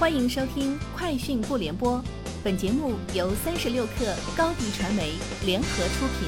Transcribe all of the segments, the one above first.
欢迎收听《快讯不联播》，本节目由三十六克高低传媒联合出品。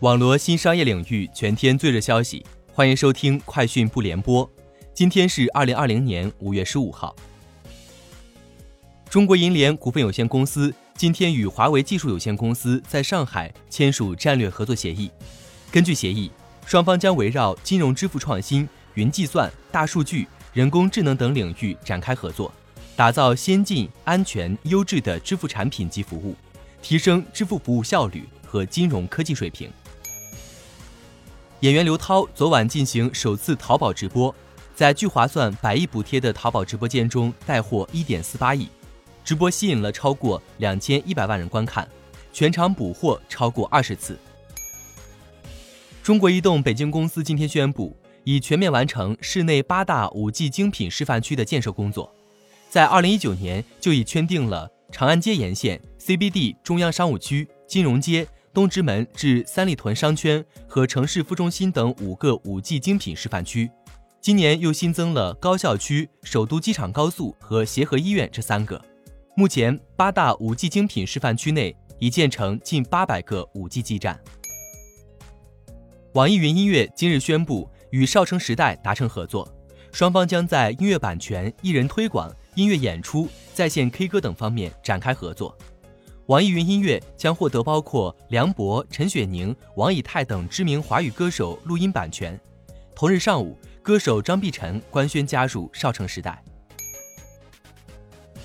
网罗新商业领域全天最热消息，欢迎收听《快讯不联播》。今天是二零二零年五月十五号。中国银联股份有限公司今天与华为技术有限公司在上海签署战略合作协议。根据协议，双方将围绕金融支付创新、云计算、大数据。人工智能等领域展开合作，打造先进、安全、优质的支付产品及服务，提升支付服务效率和金融科技水平。演员刘涛昨晚进行首次淘宝直播，在聚划算百亿补贴的淘宝直播间中带货一点四八亿，直播吸引了超过两千一百万人观看，全场补货超过二十次。中国移动北京公司今天宣布。已全面完成市内八大五 G 精品示范区的建设工作，在二零一九年就已圈定了长安街沿线 CBD 中央商务区、金融街、东直门至三里屯商圈和城市副中心等五个五 G 精品示范区。今年又新增了高校区、首都机场高速和协和医院这三个。目前，八大五 G 精品示范区内已建成近八百个五 G 基站。网易云音乐今日宣布。与少城时代达成合作，双方将在音乐版权、艺人推广、音乐演出、在线 K 歌等方面展开合作。网易云音乐将获得包括梁博、陈雪凝、王以太等知名华语歌手录音版权。同日上午，歌手张碧晨官宣加入少城时代。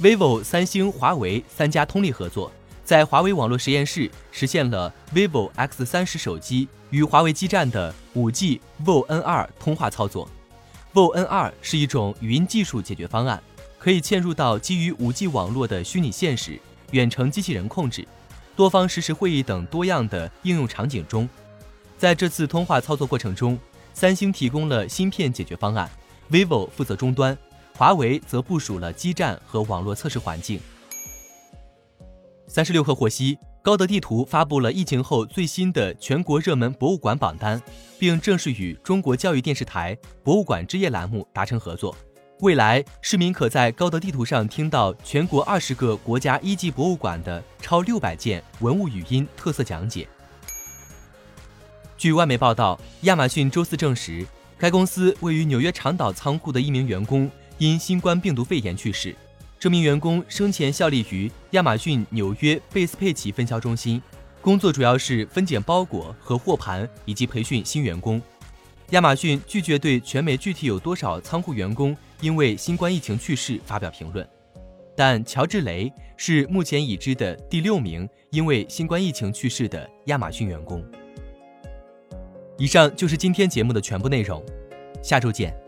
vivo、三星、华为三家通力合作。在华为网络实验室实现了 vivo X 三十手机与华为基站的 5G VO N2 通话操作。VO N2 是一种语音技术解决方案，可以嵌入到基于 5G 网络的虚拟现实、远程机器人控制、多方实时会议等多样的应用场景中。在这次通话操作过程中，三星提供了芯片解决方案，vivo 负责终端，华为则部署了基站和网络测试环境。三十六氪获悉，高德地图发布了疫情后最新的全国热门博物馆榜单，并正式与中国教育电视台“博物馆之夜”栏目达成合作。未来，市民可在高德地图上听到全国二十个国家一级博物馆的超六百件文物语音特色讲解。据外媒报道，亚马逊周四证实，该公司位于纽约长岛仓库的一名员工因新冠病毒肺炎去世。这名员工生前效力于亚马逊纽约贝斯佩奇分销中心，工作主要是分拣包裹和货盘，以及培训新员工。亚马逊拒绝对全美具体有多少仓库员工因为新冠疫情去世发表评论，但乔治雷是目前已知的第六名因为新冠疫情去世的亚马逊员工。以上就是今天节目的全部内容，下周见。